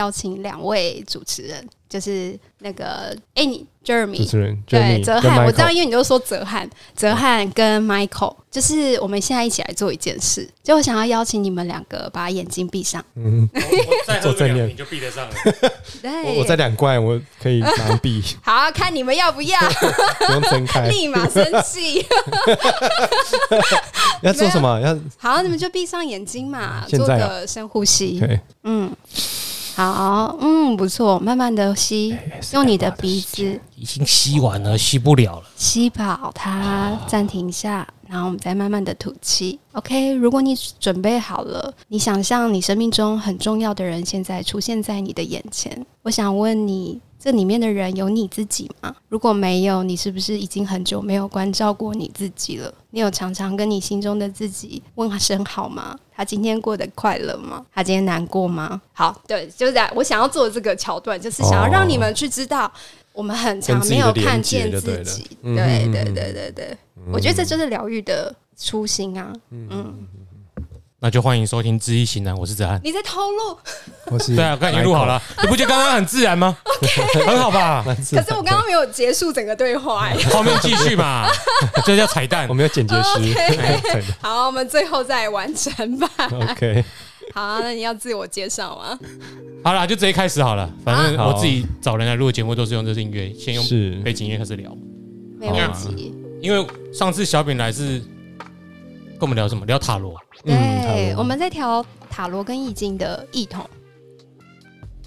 邀请两位主持人，就是那个哎，你 Jeremy 主持人对泽汉，我知道，因为你都说泽汉，泽汉跟 Michael，就是我们现在一起来做一件事，就我想要邀请你们两个把眼睛闭上。嗯，我再喝两瓶 就闭得上了。对，我再两罐，我可以盲闭。好，看你们要不要？不用睁开，立马生气。要做什么？要好，你们就闭上眼睛嘛，做个深呼吸。嗯。好，嗯，不错，慢慢的吸，用你的鼻子，已经吸完了，吸不了了，吸饱它，暂停一下，然后我们再慢慢的吐气。OK，如果你准备好了，你想象你生命中很重要的人现在出现在你的眼前，我想问你。这里面的人有你自己吗？如果没有，你是不是已经很久没有关照过你自己了？你有常常跟你心中的自己问声好吗？他今天过得快乐吗？他今天难过吗？好，对，就是这样。我想要做这个桥段，就是想要让你们去知道，我们很长没有看见自己。对对对对对，我觉得这就是疗愈的初心啊。嗯。那就欢迎收听《知易行难》，我是子安。你在偷录？我是对啊，刚才已经录好了，你不觉得刚刚很自然吗？OK，很好吧？可是我刚刚没有结束整个对话，哎，后面继续嘛，这叫彩蛋。我们有剪辑师。Okay 好，我们最后再完成吧。OK，好，那你要自我介绍吗？好了，就直接开始好了。反正我自己找人来录节目都是用这些音乐，先用背景音乐开始聊，没问题。因为上次小饼来是。跟我们聊什么？聊塔罗。对，嗯、我们在调塔罗跟易经的异同。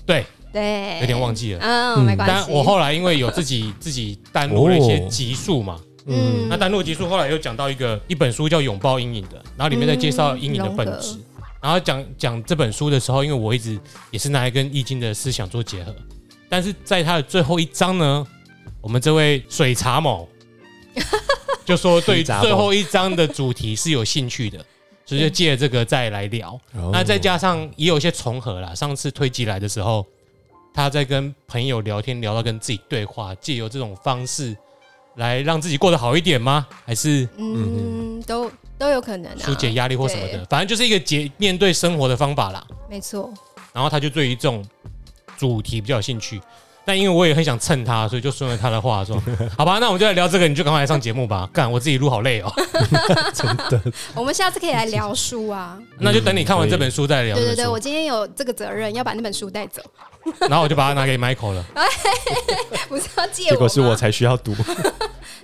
对对，有点忘记了。嗯，没关系。但我后来因为有自己自己单录了一些集数嘛，嗯，那单录集数后来又讲到一个一本书叫《拥抱阴影》的，然后里面在介绍阴影的本质。嗯、然后讲讲这本书的时候，因为我一直也是拿来跟易经的思想做结合，但是在它的最后一章呢，我们这位水茶某。就说对最后一章的主题是有兴趣的，所以就借这个再来聊。那再加上也有一些重合啦。上次推机来的时候，他在跟朋友聊天，聊到跟自己对话，借由这种方式来让自己过得好一点吗？还是嗯，都都有可能啊，疏解压力或什么的，反正就是一个解面对生活的方法啦。没错。然后他就对于这种主题比较有兴趣。但因为我也很想蹭他，所以就顺着他的话说：“ 好吧，那我们就来聊这个，你就赶快来上节目吧。”干，我自己录好累哦。真的。我们下次可以来聊书啊。那就等你看完这本书再聊。对对对，我今天有这个责任要把那本书带走。然后我就把它拿给 Michael 了。不是要借我？结果是我才需要读。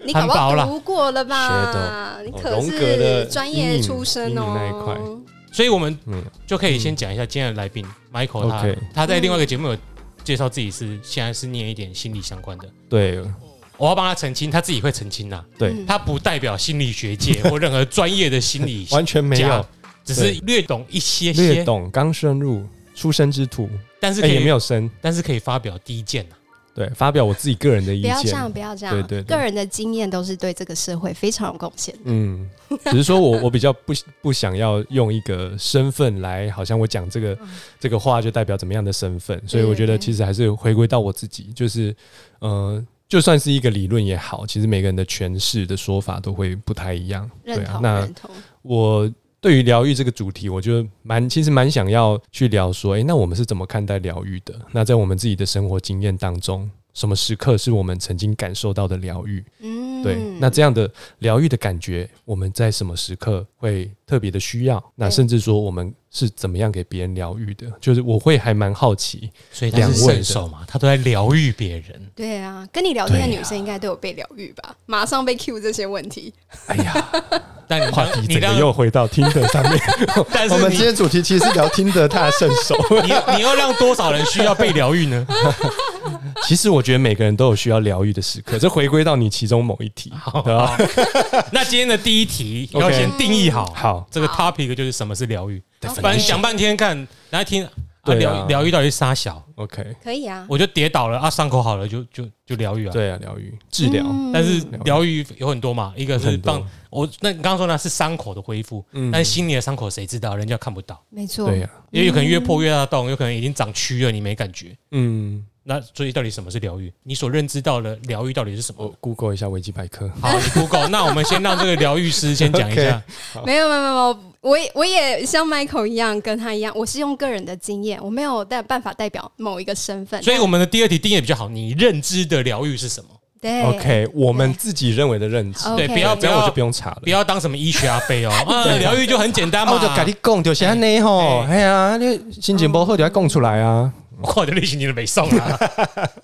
你搞不好读过了吧？你可是专业出身哦。那一块。所以我们就可以先讲一下今天的来宾 Michael，他他在另外一个节目有。介绍自己是现在是念一点心理相关的，对，我要帮他澄清，他自己会澄清呐，对，他不代表心理学界 或任何专业的心理，完全没有，只是略懂一些些，略懂刚深入出生之土，但是也没有深，但是可以发表第一见呐。对，发表我自己个人的意见。不要这样，不要这样。对对，个人的经验都是对这个社会非常有贡献。嗯，只是说我 我比较不不想要用一个身份来，好像我讲这个这个话就代表怎么样的身份，所以我觉得其实还是回归到我自己，就是呃，就算是一个理论也好，其实每个人的诠释的说法都会不太一样。对啊，那我。对于疗愈这个主题，我觉得蛮其实蛮想要去聊说，诶，那我们是怎么看待疗愈的？那在我们自己的生活经验当中，什么时刻是我们曾经感受到的疗愈？嗯，对，那这样的疗愈的感觉，我们在什么时刻会特别的需要？那甚至说我们。是怎么样给别人疗愈的？就是我会还蛮好奇，所以他是圣手嘛，他都在疗愈别人。对啊，跟你聊天的女生应该都有被疗愈吧？马上被 Q 这些问题。哎呀，但话题整个又回到听的上面。但是我们今天主题其实是聊听的他的圣手。你你要让多少人需要被疗愈呢？其实我觉得每个人都有需要疗愈的时刻，这回归到你其中某一题，好吧？那今天的第一题要先定义好，好，这个 topic 就是什么是疗愈。反正想半天看，然后听啊疗疗愈到底是啥小？OK，可以啊。我就跌倒了啊，伤口好了就就就疗愈啊。对啊，疗愈治疗。但是疗愈有很多嘛，一个是帮我那你刚刚说那是伤口的恢复，但是心里的伤口谁知道？人家看不到。没错。对呀，也有可能越破越大洞，有可能已经长蛆了，你没感觉。嗯，那所以到底什么是疗愈？你所认知到的疗愈到底是什么？我 Google 一下维基百科。好，你 Google。那我们先让这个疗愈师先讲一下。没有没有没有，我也我也像 Michael 一样，跟他一样，我是用个人的经验，我没有代办法代表某一个身份。所以我们的第二题定义比较好，你认知的疗愈是什么？对，OK，我们自己认为的认知，对，不要不要，我就不用查了，不要当什么医学阿伯哦，疗愈就很简单嘛，我就跟你讲，就是安尼吼，哎呀，你心情不好就要讲出来啊，我的类型你都没送啊。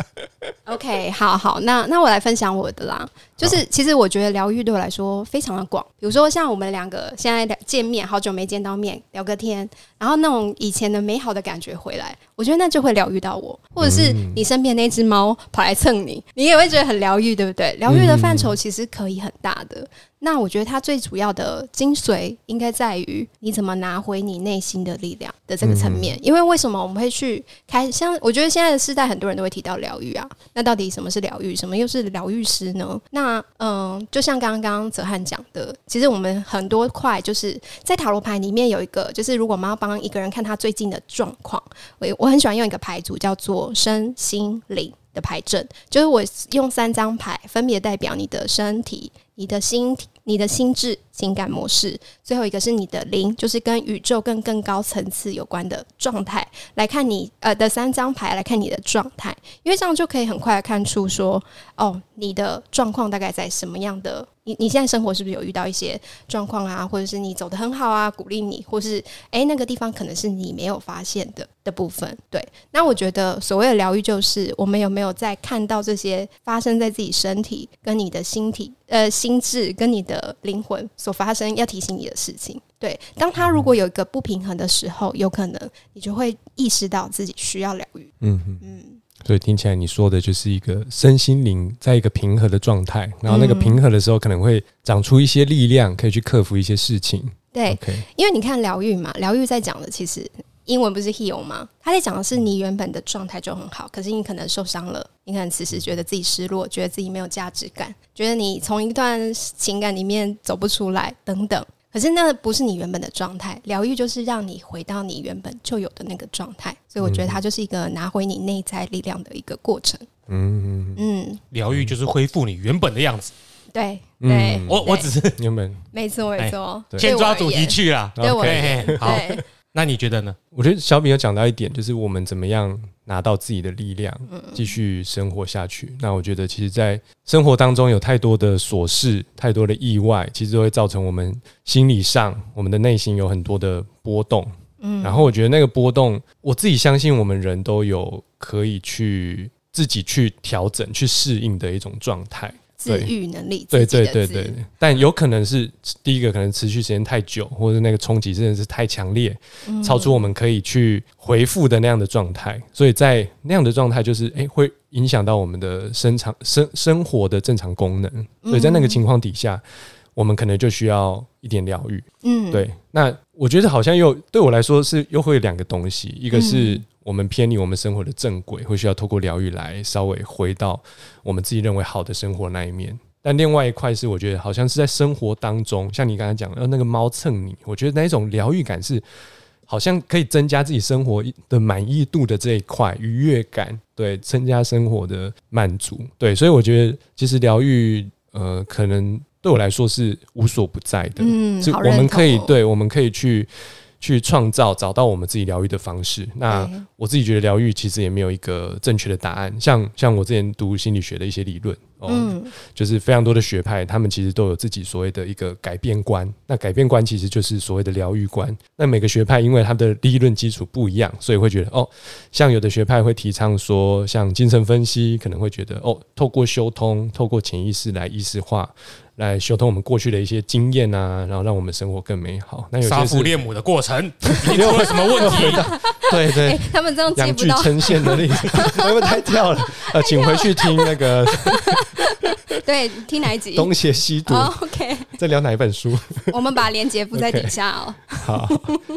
OK，好好，那那我来分享我的啦。就是其实我觉得疗愈对我来说非常的广。比如说像我们两个现在两见面，好久没见到面，聊个天，然后那种以前的美好的感觉回来，我觉得那就会疗愈到我。或者是你身边那只猫跑来蹭你，你也会觉得很疗愈，对不对？疗愈的范畴其实可以很大的。那我觉得它最主要的精髓应该在于你怎么拿回你内心的力量的这个层面。因为为什么我们会去开？像我觉得现在的时代，很多人都会提到疗愈啊。那到底什么是疗愈？什么又是疗愈师呢？那那嗯，就像刚刚泽汉讲的，其实我们很多块就是在塔罗牌里面有一个，就是如果我们要帮一个人看他最近的状况，我我很喜欢用一个牌组叫做身心灵的牌阵，就是我用三张牌分别代表你的身体、你的心。你的心智、情感模式，最后一个是你的灵，就是跟宇宙更更高层次有关的状态。来看你呃的三张牌，来看你的状态，因为这样就可以很快看出说，哦，你的状况大概在什么样的。你你现在生活是不是有遇到一些状况啊，或者是你走得很好啊，鼓励你，或是哎、欸、那个地方可能是你没有发现的的部分。对，那我觉得所谓的疗愈，就是我们有没有在看到这些发生在自己身体跟你的心体呃心智跟你的灵魂所发生要提醒你的事情。对，当他如果有一个不平衡的时候，有可能你就会意识到自己需要疗愈。嗯嗯。嗯所以听起来你说的就是一个身心灵在一个平和的状态，然后那个平和的时候可能会长出一些力量，可以去克服一些事情。对因为你看疗愈嘛，疗愈在讲的其实英文不是 heal 吗？他在讲的是你原本的状态就很好，可是你可能受伤了，你可能此时觉得自己失落，觉得自己没有价值感，觉得你从一段情感里面走不出来等等。可是那不是你原本的状态，疗愈就是让你回到你原本就有的那个状态，所以我觉得它就是一个拿回你内在力量的一个过程。嗯嗯，疗愈就是恢复你原本的样子。对对，我我只是原本，没错没错，先抓主题去啦。对，OK，好。那你觉得呢？我觉得小敏有讲到一点，就是我们怎么样拿到自己的力量，继续生活下去。那我觉得，其实，在生活当中有太多的琐事，太多的意外，其实都会造成我们心理上，我们的内心有很多的波动。嗯，然后我觉得那个波动，我自己相信，我们人都有可以去自己去调整、去适应的一种状态。自愈能力，对对对对，但有可能是第一个，可能持续时间太久，或者那个冲击真的是太强烈，超出我们可以去回复的那样的状态，所以在那样的状态，就是诶会影响到我们的生长生生活的正常功能，所以在那个情况底下，我们可能就需要一点疗愈。嗯，对。那我觉得好像又对我来说是又会有两个东西，一个是。我们偏离我们生活的正轨，会需要透过疗愈来稍微回到我们自己认为好的生活那一面。但另外一块是，我觉得好像是在生活当中，像你刚才讲的，那个猫蹭你，我觉得那一种疗愈感是好像可以增加自己生活的满意度的这一块愉悦感，对，增加生活的满足，对，所以我觉得其实疗愈，呃，可能对我来说是无所不在的，嗯，是我们可以，对，我们可以去。去创造找到我们自己疗愈的方式。那我自己觉得疗愈其实也没有一个正确的答案。像像我之前读心理学的一些理论，哦，嗯，就是非常多的学派，他们其实都有自己所谓的一个改变观。那改变观其实就是所谓的疗愈观。那每个学派因为它的理论基础不一样，所以会觉得哦，像有的学派会提倡说，像精神分析可能会觉得哦，透过修通，透过潜意识来意识化。来修通我们过去的一些经验啊，然后让我们生活更美好。那有些杀父恋母的过程，你有什么问题？对对、欸，他们这样接不到。阳具呈现的例子，会不会太跳了？呃，请回去听那个。对，听哪一集？东邪西毒。Oh, OK。在聊哪一本书？我们把链接附在底下哦。Okay. 好。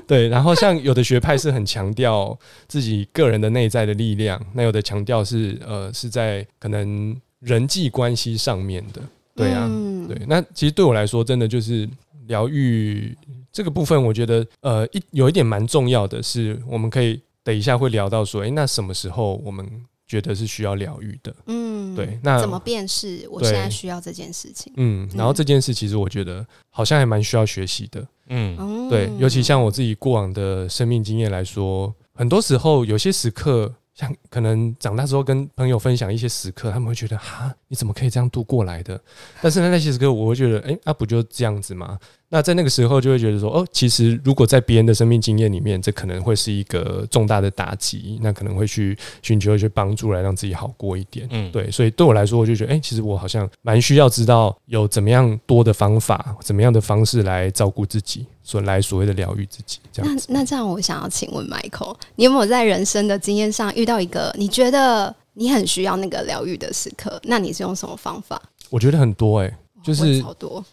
对，然后像有的学派是很强调自己个人的内在的力量，那有的强调是呃是在可能人际关系上面的。对啊，对，那其实对我来说，真的就是疗愈这个部分，我觉得呃一有一点蛮重要的是，我们可以等一下会聊到说，诶，那什么时候我们觉得是需要疗愈的。嗯，对。那怎么辨识我现在需要这件事情？嗯，然后这件事其实我觉得好像还蛮需要学习的。嗯，对，尤其像我自己过往的生命经验来说，很多时候有些时刻。像可能长大之后跟朋友分享一些时刻，他们会觉得哈，你怎么可以这样度过来的？但是呢，那些时刻我会觉得，哎、欸，那、啊、不就这样子吗？那在那个时候就会觉得说，哦，其实如果在别人的生命经验里面，这可能会是一个重大的打击，那可能会去寻求一些帮助来让自己好过一点。嗯，对，所以对我来说，我就觉得，哎、欸，其实我好像蛮需要知道有怎么样多的方法，怎么样的方式来照顾自己，所来所谓的疗愈自己。这样那那这样，我想要请问 Michael，你有没有在人生的经验上遇到一个你觉得你很需要那个疗愈的时刻？那你是用什么方法？我觉得很多、欸，哎，就是好多。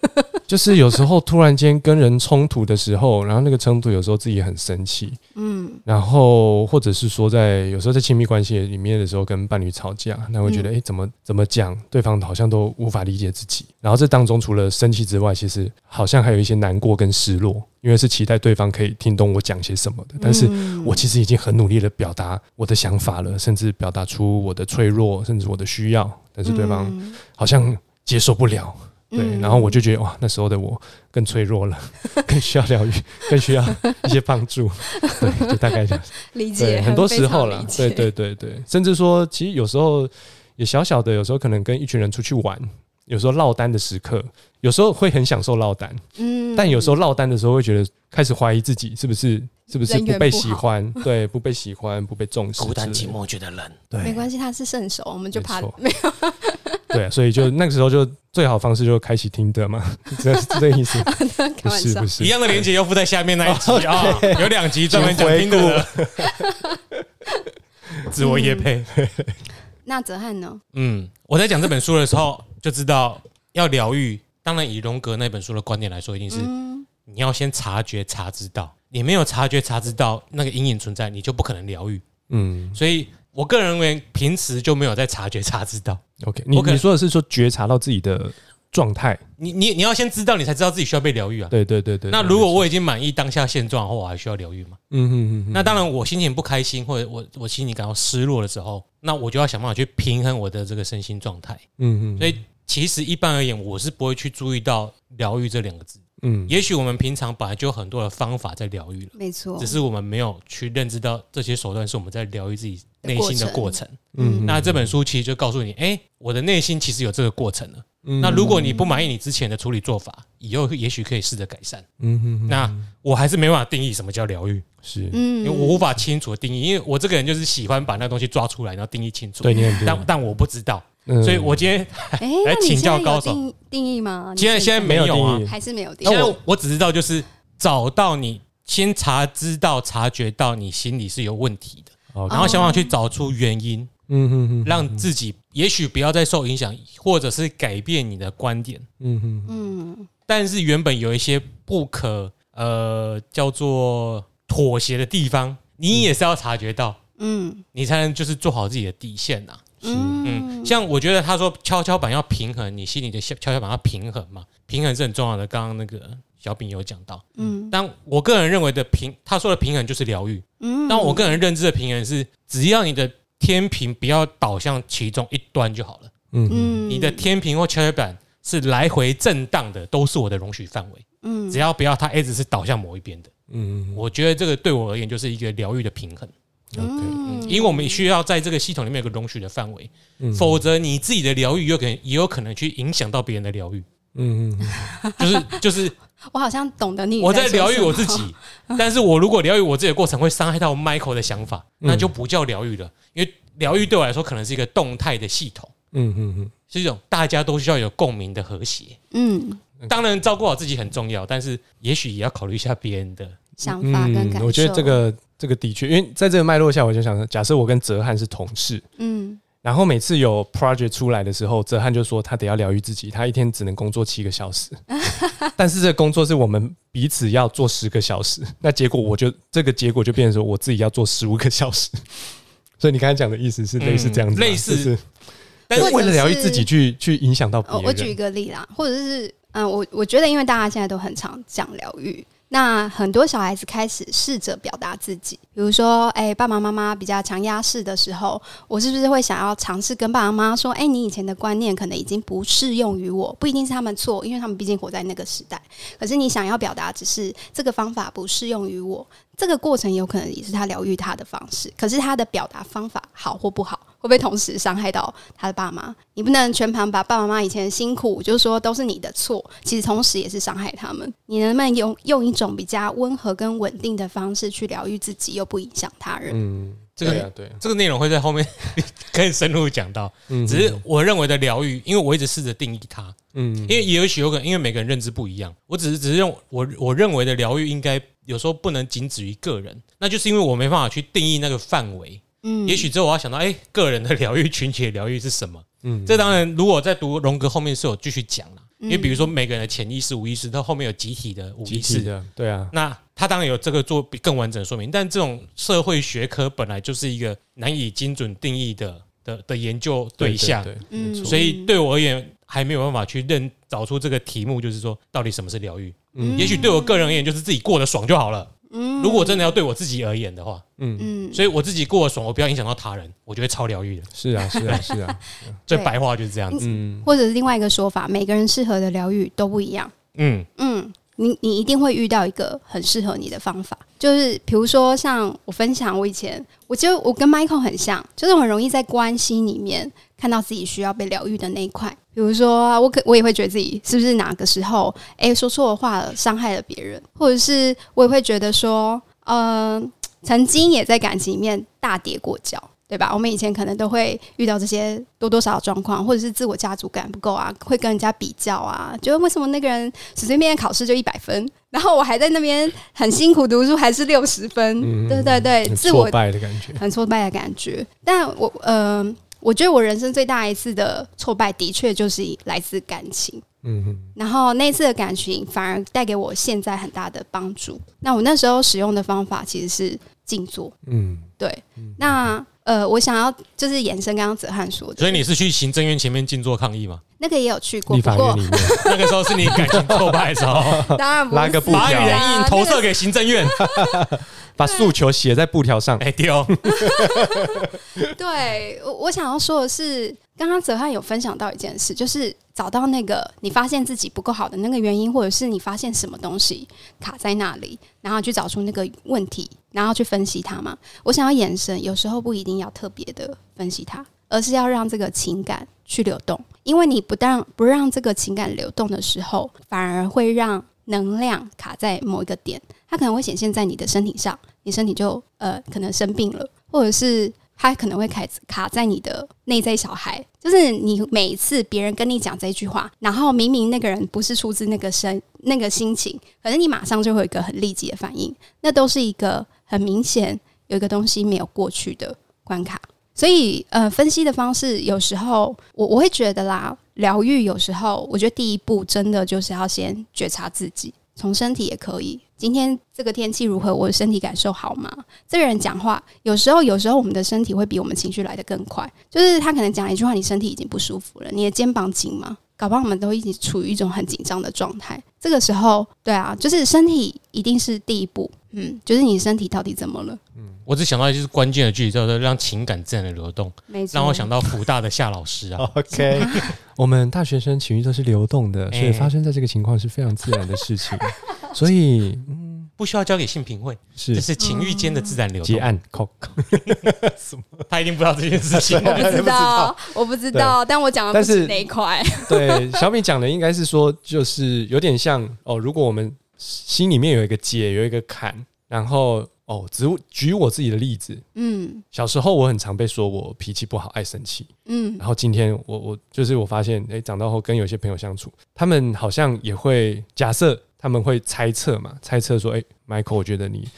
就是有时候突然间跟人冲突的时候，然后那个冲突有时候自己很生气，嗯，然后或者是说在有时候在亲密关系里面的时候跟伴侣吵架，那会觉得哎、欸、怎么怎么讲，对方好像都无法理解自己。然后这当中除了生气之外，其实好像还有一些难过跟失落，因为是期待对方可以听懂我讲些什么的，但是我其实已经很努力的表达我的想法了，甚至表达出我的脆弱，甚至我的需要，但是对方好像接受不了。对，然后我就觉得哇，那时候的我更脆弱了，更需要疗愈，更需要一些帮助。对，就大概这样理解。很多时候了，对对对对，甚至说，其实有时候也小小的，有时候可能跟一群人出去玩，有时候落单的时刻，有时候会很享受落单，嗯，但有时候落单的时候会觉得开始怀疑自己是不是是不是不被喜欢，对，不被喜欢，不被重视，孤单寂寞觉得冷，对，没关系，他是圣手，我们就怕没有。对啊，所以就那个时候就最好方式就开启听的嘛，这是这个意思。不是不是，一样的连接又附在下面那一集啊，有两集专门讲听的。自我夜配。那泽汉呢？嗯，我在讲这本书的时候就知道要疗愈，当然以荣格那本书的观点来说，一定是你要先察觉、察知到，你没有察觉、察知到那个阴影存在，你就不可能疗愈。嗯，所以。我个人认为，平时就没有在察觉、察知到。OK，你你说的是说觉察到自己的状态？你你你要先知道，你才知道自己需要被疗愈啊。对对对对。那如果我已经满意当下现状后，我还需要疗愈吗？嗯嗯嗯。那当然，我心情不开心或者我我心里感到失落的时候，那我就要想办法去平衡我的这个身心状态。嗯嗯。所以其实一般而言，我是不会去注意到疗愈这两个字。嗯，也许我们平常本来就有很多的方法在疗愈了，没错，只是我们没有去认知到这些手段是我们在疗愈自己内心的过程。嗯，那这本书其实就告诉你，哎，我的内心其实有这个过程了。嗯，那如果你不满意你之前的处理做法，以后也许可以试着改善。嗯哼，那我还是没办法定义什么叫疗愈，是，嗯，因为我无法清楚的定义，因为我这个人就是喜欢把那东西抓出来，然后定义清楚。对，但但我不知道。所以，我今天来请教高手。定义吗？现在现在没有啊，还是没有定义。现在我只知道，就是找到你先察知道、察觉到你心里是有问题的，然后想办法去找出原因，嗯哼哼，让自己也许不要再受影响，或者是改变你的观点，嗯哼。嗯。但是原本有一些不可呃叫做妥协的地方，你也是要察觉到，嗯，你才能就是做好自己的底线呐。嗯，像我觉得他说跷跷板要平衡，你心里的跷跷板要平衡嘛，平衡是很重要的。刚刚那个小饼有讲到，嗯，但我个人认为的平，他说的平衡就是疗愈，嗯，但我个人认知的平衡是，只要你的天平不要倒向其中一端就好了，嗯，你的天平或跷跷板是来回震荡的，都是我的容许范围，嗯，只要不要它一直是倒向某一边的，嗯，我觉得这个对我而言就是一个疗愈的平衡。OK，因为我们需要在这个系统里面有个容许的范围，否则你自己的疗愈有可能也有可能去影响到别人的疗愈。嗯。嗯，就是就是，我好像懂得你。我在疗愈我自己，但是我如果疗愈我自己的过程会伤害到 Michael 的想法，那就不叫疗愈了。因为疗愈对我来说可能是一个动态的系统。嗯嗯嗯，是一种大家都需要有共鸣的和谐。嗯，当然照顾好自己很重要，但是也许也要考虑一下别人的想法跟感受。我觉得这个。这个的确，因为在这个脉络下，我就想，假设我跟哲瀚是同事，嗯，然后每次有 project 出来的时候，哲瀚就说他得要疗愈自己，他一天只能工作七个小时，但是这个工作是我们彼此要做十个小时，那结果我就这个结果就变成说我自己要做十五个小时，所以你刚才讲的意思是类似这样子，类似是，但是为了疗愈自己去去影响到别人。我举一个例啦，或者是嗯，我我觉得因为大家现在都很常讲疗愈。那很多小孩子开始试着表达自己，比如说，哎，爸爸妈妈比较强压式的时候，我是不是会想要尝试跟爸爸妈妈说，哎，你以前的观念可能已经不适用于我，不一定是他们错，因为他们毕竟活在那个时代。可是你想要表达，只是这个方法不适用于我，这个过程有可能也是他疗愈他的方式。可是他的表达方法好或不好，会不会同时伤害到他的爸妈？你不能全盘把爸爸妈妈以前的辛苦，就是说都是你的错，其实同时也是伤害他们。你能不能用用一种比较温和跟稳定的方式去疗愈自己，又不影响他人？嗯，这个对啊，对，这个内容会在后面 可以深入讲到。嗯，只是我认为的疗愈，因为我一直试着定义它。嗯，因为也许有可能，因为每个人认知不一样。我只是只是用我我认为的疗愈，应该有时候不能仅止于个人，那就是因为我没办法去定义那个范围。嗯，也许之后我要想到，哎，个人的疗愈、群体的疗愈是什么？嗯，这当然，如果在读荣格后面是有继续讲了。因为比如说每个人的潜意识、无意识，它后面有集体的无意识的，对啊。那他当然有这个做更完整的说明，但这种社会学科本来就是一个难以精准定义的的的研究对象，对，嗯，所以对我而言还没有办法去认找出这个题目，就是说到底什么是疗愈？嗯，也许对我个人而言，就是自己过得爽就好了。嗯，如果真的要对我自己而言的话，嗯。嗯，所以我自己过得爽，我不要影响到他人，我觉得超疗愈的。是啊，是啊，是啊，最白话就是这样子。嗯，或者是另外一个说法，每个人适合的疗愈都不一样。嗯。嗯，你你一定会遇到一个很适合你的方法，就是比如说像我分享，我以前我就我跟 Michael 很像，就是很容易在关系里面看到自己需要被疗愈的那一块。比如说，我可我也会觉得自己是不是哪个时候哎说错话了，伤害了别人，或者是我也会觉得说，嗯、曾经也在感情里面大跌过脚，对吧？我们以前可能都会遇到这些多多少少状况，或者是自我价值感不够啊，会跟人家比较啊，觉得为什么那个人随随便便考试就一百分，然后我还在那边很辛苦读书还是六十分，嗯、对对对，自我挫败的感觉，很挫败的感觉。但我嗯。呃我觉得我人生最大一次的挫败，的确就是来自感情。嗯哼，然后那次的感情反而带给我现在很大的帮助。那我那时候使用的方法其实是静坐。嗯，对。那呃，我想要就是延伸刚刚子汉说的，所以你是去行政院前面静坐抗议吗？那个也有去过，立法院里面，那个时候是你感情挫败的时候，当然不拉个布条，把原因投射给行政院。把诉求写在布条上，哎丢！对，我我想要说的是，刚刚泽汉有分享到一件事，就是找到那个你发现自己不够好的那个原因，或者是你发现什么东西卡在那里，然后去找出那个问题，然后去分析它嘛。我想要延伸，有时候不一定要特别的分析它，而是要让这个情感去流动，因为你不但不让这个情感流动的时候，反而会让。能量卡在某一个点，它可能会显现在你的身体上，你身体就呃可能生病了，或者是它可能会卡卡在你的内在小孩，就是你每一次别人跟你讲这句话，然后明明那个人不是出自那个身那个心情，可是你马上就会有一个很立即的反应，那都是一个很明显有一个东西没有过去的关卡，所以呃分析的方式有时候我我会觉得啦。疗愈有时候，我觉得第一步真的就是要先觉察自己，从身体也可以。今天这个天气如何？我的身体感受好吗？这个人讲话，有时候，有时候我们的身体会比我们情绪来得更快。就是他可能讲一句话，你身体已经不舒服了，你的肩膀紧吗？搞不好我们都一直处于一种很紧张的状态。这个时候，对啊，就是身体一定是第一步。嗯，就是你身体到底怎么了？嗯，我只想到就是关键的句子，叫做让情感自然的流动。没错，让我想到福大的夏老师啊。OK，我们大学生情绪都是流动的，所以发生在这个情况是非常自然的事情。所以，嗯。不需要交给性平会，是这是情欲间的自然流动。结案，什么？他一定不知道这件事情。我不知道，我不知道，但我讲的不是那一块。对，小米讲的应该是说，就是有点像哦。如果我们心里面有一个结，有一个坎，然后哦，只举我自己的例子，嗯，小时候我很常被说我脾气不好，爱生气，嗯，然后今天我我就是我发现，哎、欸，长大后跟有些朋友相处，他们好像也会假设。他们会猜测嘛？猜测说：“哎、欸，Michael，我觉得你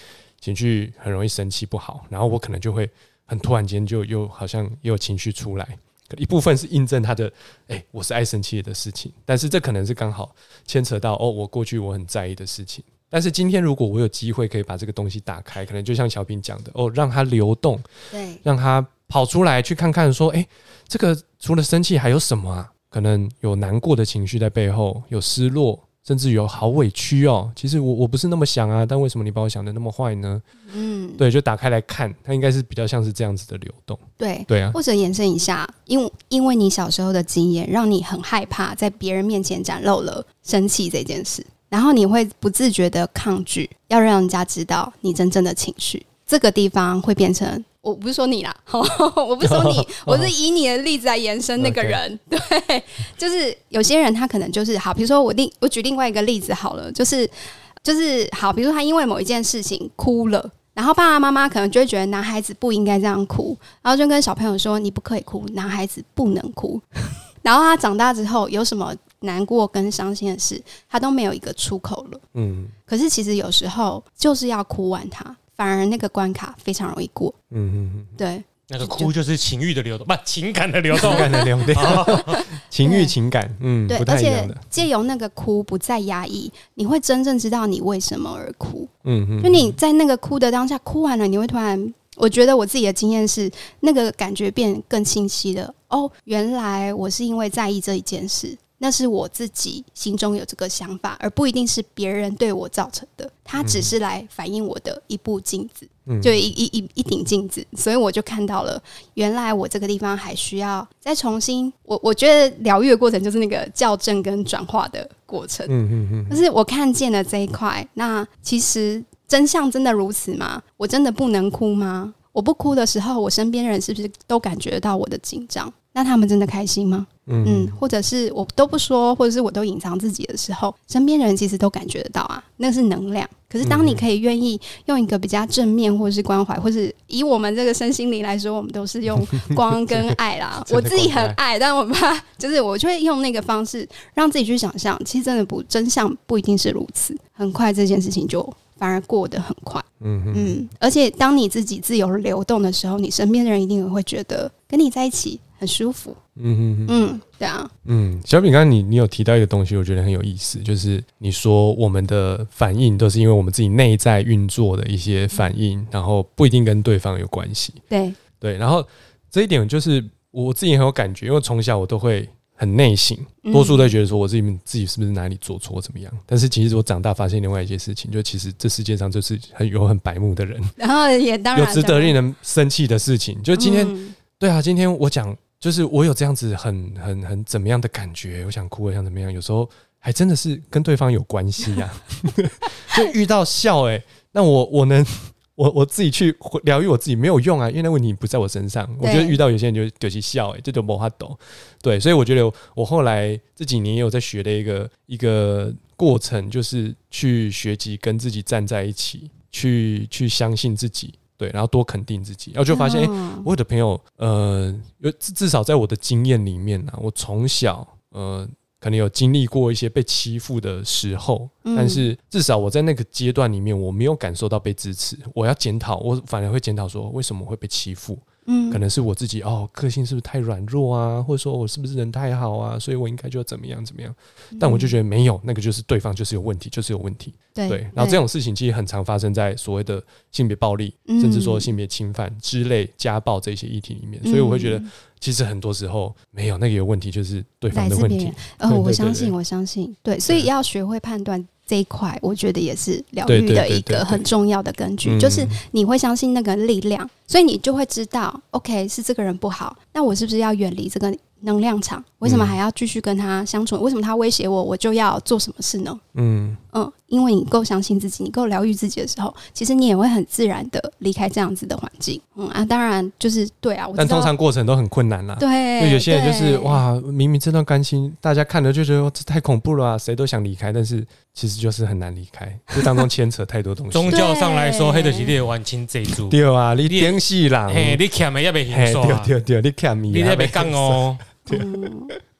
情绪很容易生气不好。”然后我可能就会很突然间就又好像又有情绪出来。一部分是印证他的“哎、欸，我是爱生气的事情”，但是这可能是刚好牵扯到哦，我过去我很在意的事情。但是今天如果我有机会可以把这个东西打开，可能就像小平讲的哦，让它流动，对，让它跑出来去看看，说：“哎、欸，这个除了生气还有什么啊？可能有难过的情绪在背后，有失落。”甚至有好委屈哦。其实我我不是那么想啊，但为什么你把我想的那么坏呢？嗯，对，就打开来看，它应该是比较像是这样子的流动。对对啊，或者延伸一下，因为因为你小时候的经验，让你很害怕在别人面前展露了生气这件事，然后你会不自觉的抗拒，要让人家知道你真正的情绪。这个地方会变成。我不是说你啦，我不是说你，我是以你的例子来延伸那个人。对，就是有些人他可能就是好，比如说我另我举另外一个例子好了，就是就是好，比如说他因为某一件事情哭了，然后爸爸妈妈可能就会觉得男孩子不应该这样哭，然后就跟小朋友说，你不可以哭，男孩子不能哭。然后他长大之后有什么难过跟伤心的事，他都没有一个出口了。嗯，可是其实有时候就是要哭完他。反而那个关卡非常容易过，嗯嗯嗯，对，那个哭就是情欲的流动，不，情感的流动，情感的流动，情欲情感，嗯，对，而且借由那个哭不再压抑，你会真正知道你为什么而哭，嗯嗯，就你在那个哭的当下，哭完了，你会突然，我觉得我自己的经验是，那个感觉变更清晰了，哦，原来我是因为在意这一件事。那是我自己心中有这个想法，而不一定是别人对我造成的。它只是来反映我的一部镜子，嗯、就一一一一顶镜子，所以我就看到了，原来我这个地方还需要再重新。我我觉得疗愈的过程就是那个校正跟转化的过程。嗯嗯嗯。可是我看见了这一块，那其实真相真的如此吗？我真的不能哭吗？我不哭的时候，我身边人是不是都感觉到我的紧张？那他们真的开心吗？嗯，嗯，或者是我都不说，或者是我都隐藏自己的时候，身边的人其实都感觉得到啊，那是能量。可是当你可以愿意用一个比较正面，或者是关怀，或是以我们这个身心灵来说，我们都是用 光跟爱啦。我自己很爱，但我怕就是我就会用那个方式让自己去想象，其实真的不真相不一定是如此。很快这件事情就反而过得很快。嗯嗯，而且当你自己自由流动的时候，你身边的人一定会觉得跟你在一起。很舒服，嗯嗯嗯，对啊，嗯，小品刚刚你你有提到一个东西，我觉得很有意思，就是你说我们的反应都是因为我们自己内在运作的一些反应，然后不一定跟对方有关系，对。对，然后这一点就是我自己很有感觉，因为从小我都会很内省，多数都觉得说我自己自己是不是哪里做错怎么样，但是其实我长大发现另外一件事情，就其实这世界上就是很有很白目的人，然后也当然有值得令人生气的事情，就今天，对啊，今天我讲。就是我有这样子很很很怎么样的感觉，我想哭，我想怎么样，有时候还真的是跟对方有关系呀、啊。就遇到笑哎、欸，那我我能我我自己去疗愈我自己没有用啊，因为那问题不在我身上。我觉得遇到有些人就就去笑哎、欸，这就没法懂。对，所以我觉得我后来这几年也有在学的一个一个过程，就是去学习跟自己站在一起，去去相信自己。对，然后多肯定自己，然后就发现，哎、欸，我的朋友，呃，至至少在我的经验里面呢、啊，我从小，呃，可能有经历过一些被欺负的时候，但是至少我在那个阶段里面，我没有感受到被支持。我要检讨，我反而会检讨说，为什么会被欺负？嗯，可能是我自己哦，个性是不是太软弱啊？或者说我是不是人太好啊？所以我应该就要怎么样怎么样？但我就觉得没有，那个就是对方就是有问题，就是有问题。对，对，然后这种事情其实很常发生在所谓的性别暴力，甚至说性别侵犯之类家暴这些议题里面。所以我会觉得，其实很多时候没有那个有问题，就是对方的问题。哦，我相信，我相信，对，所以要学会判断。这一块，我觉得也是疗愈的一个很重要的根据，就是你会相信那个力量，所以你就会知道，OK，是这个人不好，那我是不是要远离这个能量场？为什么还要继续跟他相处？为什么他威胁我，我就要做什么事呢？嗯嗯。因为你够相信自己，你够疗愈自己的时候，其实你也会很自然的离开这样子的环境。嗯啊，当然就是对啊，但通常过程都很困难啦。对，就有些人就是哇，明明这段感情大家看了就觉得这太恐怖了啊，谁都想离开，但是其实就是很难离开，这当中牵扯太多东西。宗教上来说，黑的是列完清这一组。对啊，你点死人，嘿，你欠的要被还刷。对对对，你欠的，你要被干哦。对。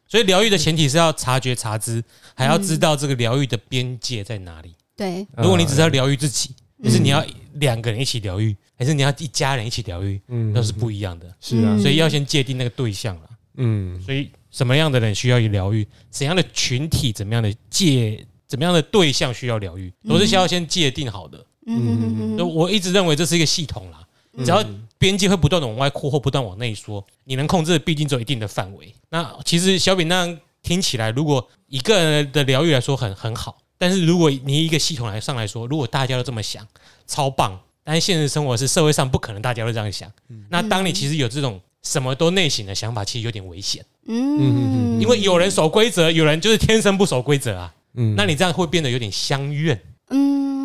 所以疗愈的前提是要察觉察知，还要知道这个疗愈的边界在哪里。对，如果你只是要疗愈自己，就是你要两个人一起疗愈，还是你要一家人一起疗愈，嗯，都是不一样的。是啊，所以要先界定那个对象了。嗯，所以什么样的人需要疗愈，怎样的群体，怎么样的界，怎么样的对象需要疗愈，都是需要先界定好的。嗯，我一直认为这是一个系统啦，只要边界会不断的往外扩或不断往内缩，你能控制的毕竟只有一定的范围。那其实小饼那样。听起来，如果一个人的疗愈来说很很好，但是如果你一个系统来上来说，如果大家都这么想，超棒。但是现实生活是社会上不可能大家都这样想。那当你其实有这种什么都内省的想法，其实有点危险。嗯，因为有人守规则，有人就是天生不守规则啊。嗯，那你这样会变得有点相怨。嗯，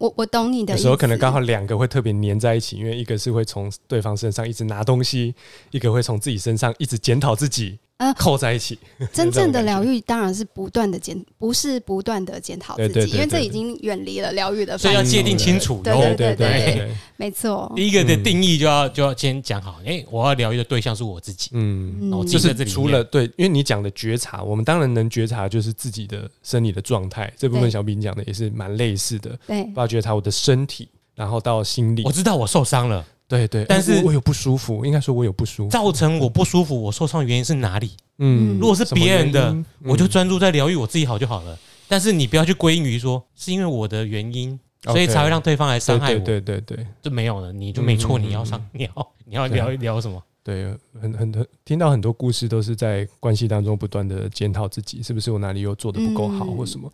我我懂你的。有时候可能刚好两个会特别黏在一起，因为一个是会从对方身上一直拿东西，一个会从自己身上一直检讨自己。呃，扣在一起。真正 的疗愈当然是不断的检，不是不断的检讨自己，因为这已经远离了疗愈的。所以要界定清楚。对对对对，没错。第一个的定义就要就要先讲好，哎，我要疗愈的对象是我自己。嗯，就是除了对，因为你讲的觉察，我们当然能觉察，就是自己的生理的状态。这部分小兵讲的也是蛮类似的。对，包括觉察我的身体，然后到心理。我知道我受伤了。对对，但是我有不舒服，应该说我有不舒服。造成我不舒服，我受伤的原因是哪里？嗯，如果是别人的，我就专注在疗愈我自己好就好了。但是你不要去归因于说是因为我的原因，所以才会让对方来伤害我。对对对，就没有了，你就没错，你要伤，你要你要聊一聊什么？对，很很很听到很多故事都是在关系当中不断的检讨自己，是不是我哪里又做的不够好或什么？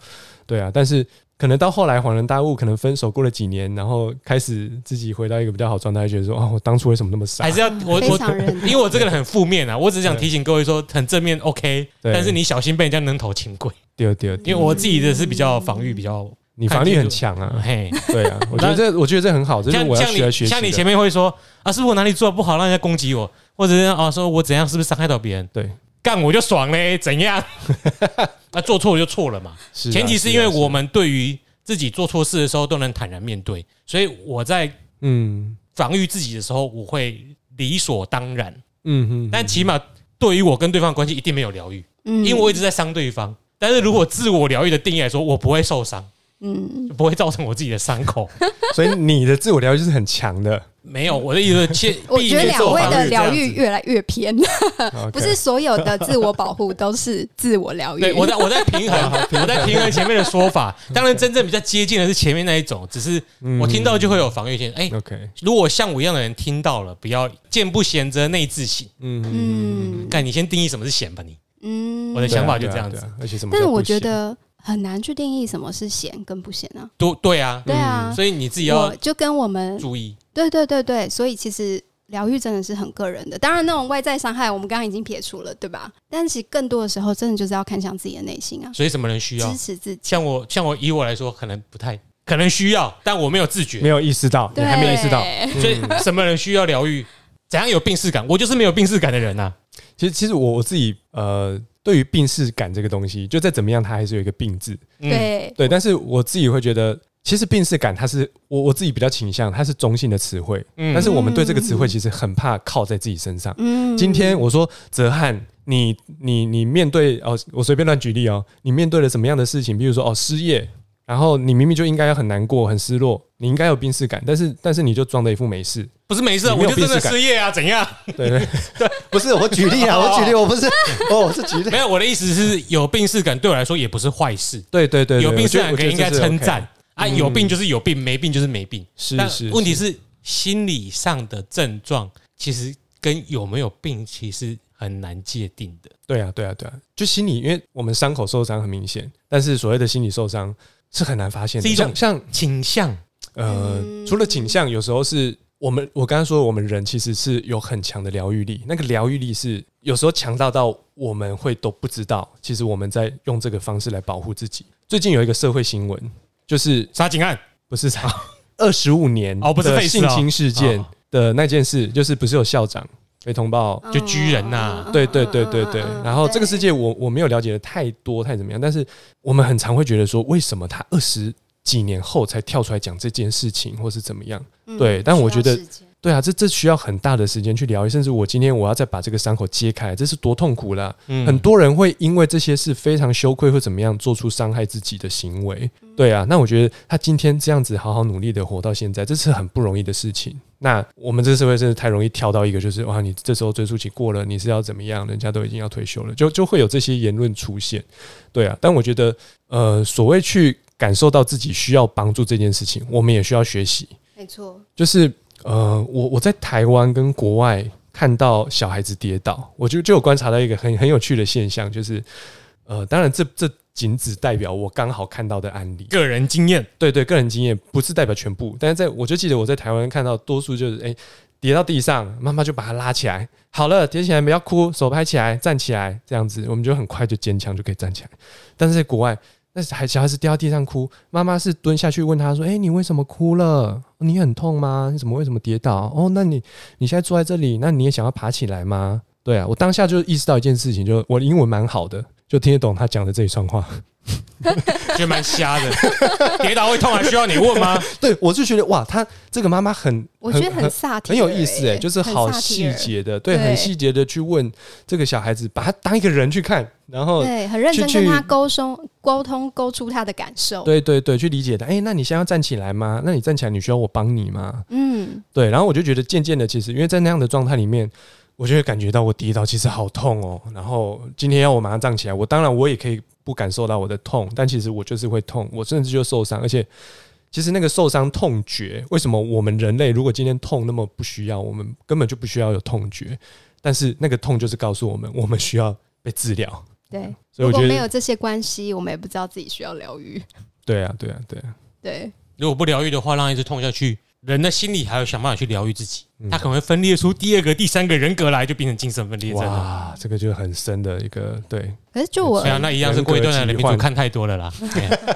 对啊，但是。可能到后来恍然大悟，可能分手过了几年，然后开始自己回到一个比较好状态，觉得说啊，我当初为什么那么傻？还是要我我，因为我这个人很负面啊，我只是想提醒各位说，很正面 OK，但是你小心被人家扔头轻轨。对对，因为我自己的是比较防御比较，你防御很强啊。嘿，对啊，我觉得这我觉得这很好，这是我要学来学习。像你前面会说啊，是不是我哪里做的不好，让人家攻击我，或者是啊，说我怎样，是不是伤害到别人？对。干我就爽嘞，怎样？那 做错了就错了嘛。前提是因为我们对于自己做错事的时候都能坦然面对，所以我在嗯防御自己的时候，我会理所当然。嗯哼，但起码对于我跟对方的关系一定没有疗愈，嗯，因为我一直在伤对方。但是如果自我疗愈的定义来说，我不会受伤，嗯，就不会造成我自己的伤口。所以你的自我疗愈是很强的。没有，我的意思是，我觉得两位的疗愈越来越偏，不是所有的自我保护都是自我疗愈。对，我在我在平衡，我在平衡前面的说法。当然，真正比较接近的是前面那一种，只是我听到就会有防御性。哎，OK，如果像我一样的人听到了，不要见不贤则内自省。嗯嗯，看，你先定义什么是贤吧，你。嗯，我的想法就这样子。而且什么？但是我觉得很难去定义什么是贤跟不贤啊。都对啊，对啊，所以你自己要就跟我们注意。对对对对，所以其实疗愈真的是很个人的。当然，那种外在伤害我们刚刚已经撇除了，对吧？但其实更多的时候，真的就是要看向自己的内心啊。所以什么人需要支持自己？像我，像我以我来说，可能不太可能需要，但我没有自觉，没有意识到，你还没意识到。所以什么人需要疗愈？怎样有病逝感？我就是没有病逝感的人呐。其实，其实我我自己呃，对于病识感这个东西，就再怎么样，它还是有一个病字。对对，但是我自己会觉得。其实病识感，它是我我自己比较倾向，它是中性的词汇。嗯，但是我们对这个词汇其实很怕靠在自己身上。嗯，今天我说泽汉，你你你面对哦，我随便乱举例哦，你面对了什么样的事情？比如说哦失业，然后你明明就应该要很难过、很失落，你应该有病识感，但是但是你就装的一副没事，不是没事，我就真的失业啊，怎样？对对对，不是我举例啊，我举例，我不是哦，我是举例，没有，我的意思是有病识感对我来说也不是坏事。对对对，有病识感可以应该称赞。啊，有病就是有病，没病就是没病。是，是问题是心理上的症状，其实跟有没有病其实很难界定的。对啊，对啊，对啊，就心理，因为我们伤口受伤很明显，但是所谓的心理受伤是很难发现的。是一种像倾向，呃，除了倾向，有时候是我们我刚刚说，我们人其实是有很强的疗愈力，那个疗愈力是有时候强大到我们会都不知道，其实我们在用这个方式来保护自己。最近有一个社会新闻。就是杀警案，不是杀二十五年哦，不是性侵事件的那件事，就是不是有校长被通报就拘人呐？对对对对对。然后这个世界我我没有了解的太多太怎么样，但是我们很常会觉得说，为什么他二十几年后才跳出来讲这件事情，或是怎么样？对，但我觉得。对啊，这这需要很大的时间去疗愈，甚至我今天我要再把这个伤口揭开，这是多痛苦啦！嗯，很多人会因为这些事非常羞愧或怎么样，做出伤害自己的行为。对啊，那我觉得他今天这样子好好努力的活到现在，这是很不容易的事情。那我们这个社会真的太容易跳到一个，就是哇，你这时候追诉期过了，你是要怎么样？人家都已经要退休了，就就会有这些言论出现。对啊，但我觉得，呃，所谓去感受到自己需要帮助这件事情，我们也需要学习。没错，就是。呃，我我在台湾跟国外看到小孩子跌倒，我就就有观察到一个很很有趣的现象，就是呃，当然这这仅只代表我刚好看到的案例，个人经验，对对，个人经验不是代表全部，但是在我就记得我在台湾看到多数就是哎、欸、跌到地上，妈妈就把他拉起来，好了，跌起来不要哭，手拍起来，站起来，这样子我们就很快就坚强就可以站起来，但是在国外。那孩小孩子掉到地上哭，妈妈是蹲下去问他说：“哎、你为什么哭了？你很痛吗？你怎么为什么跌倒？哦，那你你现在坐在这里，那你也想要爬起来吗？”对啊，我当下就意识到一件事情，就我英文蛮好的，就听得懂他讲的这一串话。觉得蛮瞎的，跌倒会痛还需要你问吗？对，我就觉得哇，他这个妈妈很，我觉得很萨很，很有意思哎、欸，就是好细节的，对，很细节的去问这个小孩子，把他当一个人去看，然后对，很认真跟他沟通，沟通，勾出他的感受，对对对，去理解他。哎、欸，那你现在要站起来吗？那你站起来，你需要我帮你吗？嗯，对，然后我就觉得渐渐的，其实因为在那样的状态里面。我就会感觉到我跌倒其实好痛哦，然后今天要我马上站起来，我当然我也可以不感受到我的痛，但其实我就是会痛，我甚至就受伤，而且其实那个受伤痛觉，为什么我们人类如果今天痛那么不需要，我们根本就不需要有痛觉，但是那个痛就是告诉我们，我们需要被治疗。对，所以我觉得如果没有这些关系，我们也不知道自己需要疗愈。对啊，对啊，对啊，对。如果不疗愈的话，让一直痛下去。人的心理还有想办法去疗愈自己，他可能会分裂出第二个、第三个人格来，就变成精神分裂症。哇，这个就很深的一个对。可是就我，对啊那一样是过一段的人民主看太多了啦。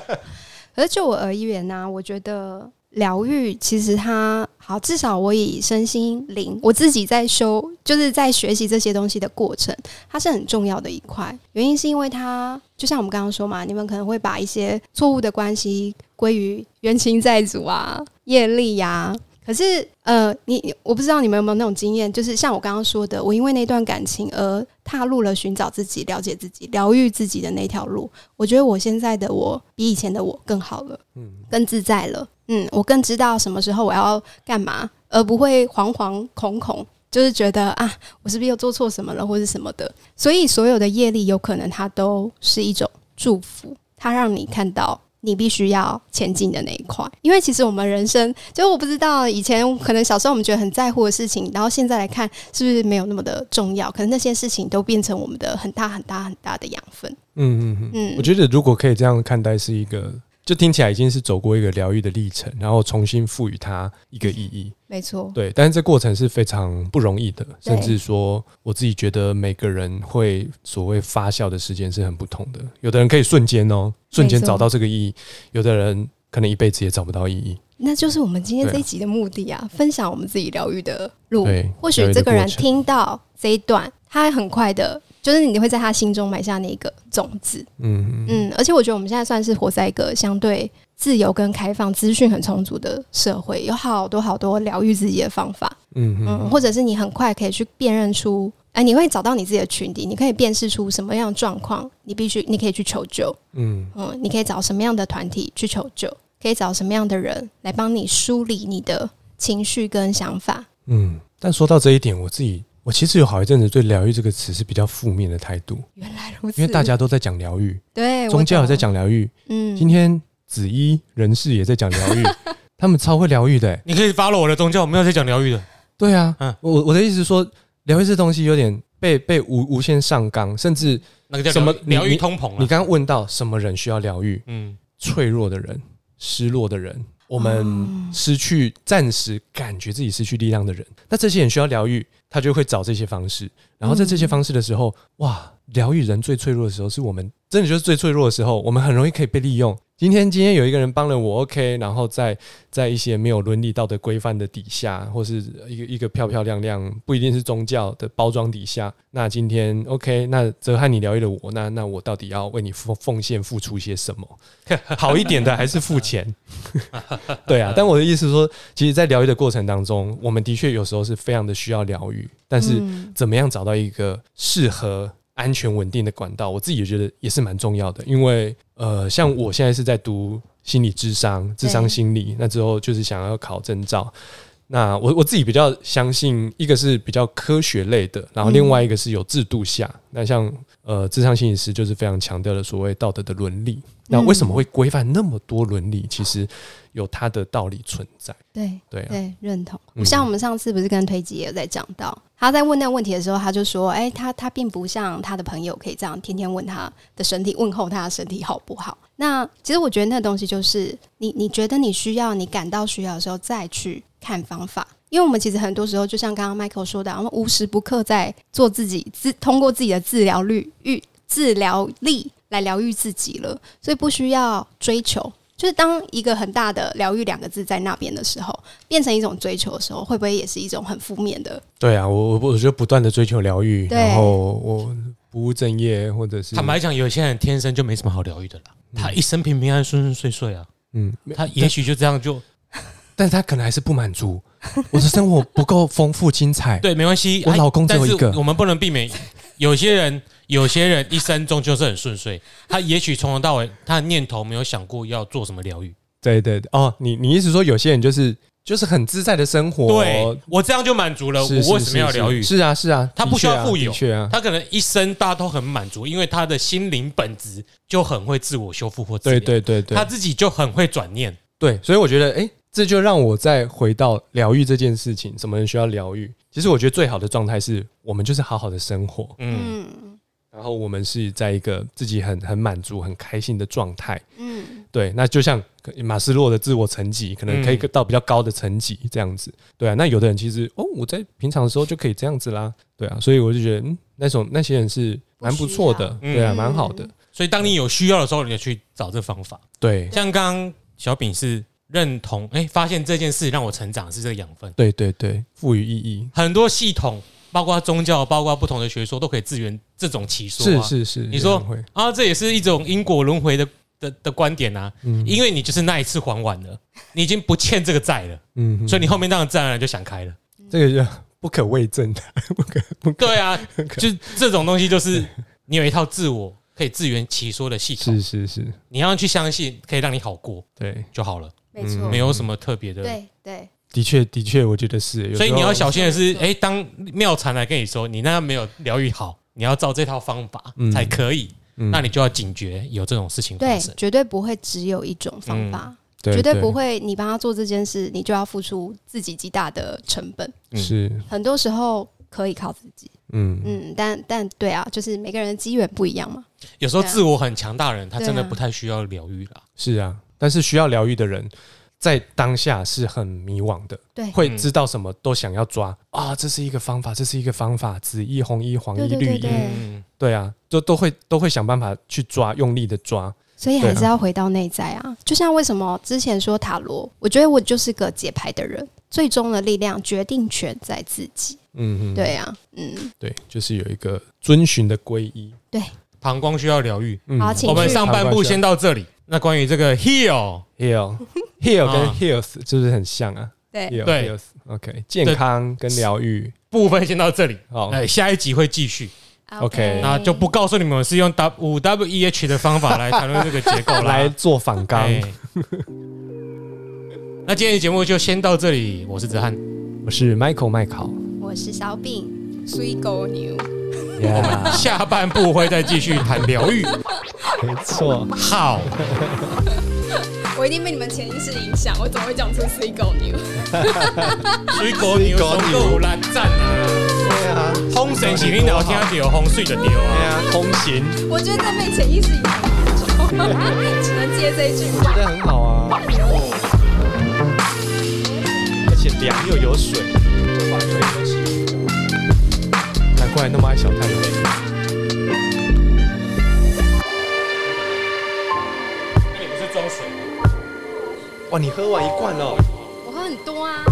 可是就我而言呢、啊，我觉得疗愈其实它好，至少我以身心灵，我自己在修，就是在学习这些东西的过程，它是很重要的一块。原因是因为它就像我们刚刚说嘛，你们可能会把一些错误的关系归于冤亲债主啊。业力呀，可是呃，你我不知道你们有没有那种经验，就是像我刚刚说的，我因为那段感情而踏入了寻找自己、了解自己、疗愈自己的那条路。我觉得我现在的我比以前的我更好了，嗯，更自在了，嗯，我更知道什么时候我要干嘛，而不会惶惶恐恐，就是觉得啊，我是不是又做错什么了，或是什么的。所以所有的业力有可能它都是一种祝福，它让你看到。你必须要前进的那一块，因为其实我们人生，就我不知道以前可能小时候我们觉得很在乎的事情，然后现在来看是不是没有那么的重要？可能那些事情都变成我们的很大很大很大的养分。嗯嗯嗯嗯，我觉得如果可以这样看待，是一个。就听起来已经是走过一个疗愈的历程，然后重新赋予它一个意义。没错，对，但是这过程是非常不容易的，甚至说我自己觉得每个人会所谓发酵的时间是很不同的。有的人可以瞬间哦，瞬间找到这个意义；有的人可能一辈子也找不到意义。那就是我们今天这一集的目的啊，分享我们自己疗愈的路。对，或许这个人听到这一段，他很快的。就是你会在他心中埋下那个种子，嗯。嗯，而且我觉得我们现在算是活在一个相对自由跟开放、资讯很充足的社会，有好多好多疗愈自己的方法，嗯嗯，或者是你很快可以去辨认出，哎，你会找到你自己的群体，你可以辨识出什么样的状况，你必须你可以去求救，嗯。嗯，你可以找什么样的团体去求救，可以找什么样的人来帮你梳理你的情绪跟想法，嗯，但说到这一点，我自己。我其实有好一阵子对“疗愈”这个词是比较负面的态度。原来如此，因为大家都在讲疗愈，对，宗教也在讲疗愈，嗯，今天紫衣人士也在讲疗愈，他们超会疗愈的、欸。你可以 follow 我的宗教，我没有在讲疗愈的。对啊，嗯，我我的意思是说，疗愈这东西有点被被无无限上纲，甚至那个叫什么疗愈通膨。你刚刚问到什么人需要疗愈？嗯，脆弱的人，失落的人。我们失去暂时感觉自己失去力量的人，那这些人需要疗愈，他就会找这些方式。然后在这些方式的时候，哇，疗愈人最脆弱的时候，是我们真的就是最脆弱的时候，我们很容易可以被利用。今天，今天有一个人帮了我，OK，然后在在一些没有伦理道德规范的底下，或是一个一个漂漂亮亮，不一定是宗教的包装底下，那今天 OK，那泽汉你疗愈了我，那那我到底要为你奉奉献付出些什么？好一点的还是付钱？对啊，但我的意思是说，其实，在疗愈的过程当中，我们的确有时候是非常的需要疗愈，但是怎么样找到一个适合？安全稳定的管道，我自己也觉得也是蛮重要的。因为呃，像我现在是在读心理智商、智商心理，那之后就是想要考证照。那我我自己比较相信，一个是比较科学类的，然后另外一个是有制度下。那像呃，智商心理师就是非常强调的所谓道德的伦理。那为什么会规范那么多伦理？其实有它的道理存在。对对、啊、对，认同。像我们上次不是跟推吉也有在讲到，他在问那个问题的时候，他就说：“哎，他他并不像他的朋友可以这样天天问他的身体，问候他的身体好不好？”那其实我觉得那东西就是你你觉得你需要，你感到需要的时候再去看方法。因为我们其实很多时候，就像刚刚 Michael 说的，我们无时不刻在做自己自通过自己的治疗率、愈治疗力来疗愈自己了，所以不需要追求。就是当一个很大的“疗愈”两个字在那边的时候，变成一种追求的时候，会不会也是一种很负面的？对啊，我我我觉得不断的追求疗愈，然后我不务正业，或者是坦白讲，有些人天生就没什么好疗愈的了，他一生平平安顺顺遂遂啊，嗯，他也许就这样就。但是他可能还是不满足，我的生活不够丰富精彩。对，没关系，我老公只有一个。我们不能避免，有些人，有些人一生中就是很顺遂，他也许从头到尾，他的念头没有想过要做什么疗愈。对对对，哦，你你意思说有些人就是就是很自在的生活，对我这样就满足了，我为什么要疗愈？是啊是啊，他不需要富有，啊，他可能一生大家都很满足，因为他的心灵本质就很会自我修复或对对对对，他自己就很会转念。对，所以我觉得，哎。这就让我再回到疗愈这件事情，什么人需要疗愈？其实我觉得最好的状态是我们就是好好的生活，嗯，然后我们是在一个自己很很满足、很开心的状态，嗯，对。那就像马斯洛的自我层级，可能可以到比较高的层级这样子，对啊。那有的人其实哦，我在平常的时候就可以这样子啦，对啊。所以我就觉得，嗯，那种那些人是蛮不错的，对啊，蛮好的。所以当你有需要的时候，你就去找这方法。对，像刚刚小饼是。认同，哎，发现这件事让我成长是这个养分。对对对，赋予意义。很多系统，包括宗教，包括不同的学说，都可以自圆这种奇说、啊。是是是，你说啊，这也是一种因果轮回的的的观点啊。嗯，因为你就是那一次还完了，你已经不欠这个债了。嗯，所以你后面当然自然而然就想开了。这个就不可谓证的，不可不可。对啊，就这种东西，就是你有一套自我可以自圆其说的系统。是是是，你要去相信，可以让你好过，对就好了。没错，没有什么特别的。对对，的确的确，我觉得是。所以你要小心的是，哎，当妙禅来跟你说，你那样没有疗愈好，你要照这套方法才可以，那你就要警觉有这种事情发生。对，绝对不会只有一种方法，绝对不会你帮他做这件事，你就要付出自己极大的成本。是，很多时候可以靠自己。嗯嗯，但但对啊，就是每个人的机缘不一样嘛。有时候自我很强大的人，他真的不太需要疗愈了。是啊。但是需要疗愈的人，在当下是很迷惘的，对，会知道什么都想要抓啊，这是一个方法，这是一个方法，紫一红一黄一绿一，对啊，就都会都会想办法去抓，用力的抓，所以还是要回到内在啊。就像为什么之前说塔罗，我觉得我就是个解牌的人，最终的力量决定权在自己。嗯嗯，对啊，嗯，对，就是有一个遵循的皈依。对，膀胱需要疗愈。好，请我们上半部先到这里。那关于这个 heal heal heal 跟 heals 是不是很像啊？对对，OK，健康跟疗愈部分先到这里。好，哎，下一集会继续。OK，那就不告诉你们是用 W 五 W E H 的方法来谈论这个结构 来做反纲。那今天的节目就先到这里。我是哲翰，我是 Michael 麦考，我是小饼 Sweet Go New。下半部会再继续谈疗愈，没错。好，我一定被你们潜意识影响，我怎么会讲出水狗牛。水狗牛，水狗烂赞啊！对啊，风神喜灵聊天有风水的牛啊，风行。我觉得被潜意识影响，只能接这一句。我觉得很好啊，而且凉又有水，就把水喝起。怪那么爱小太阳。哇，你喝完一罐了。我喝很多啊。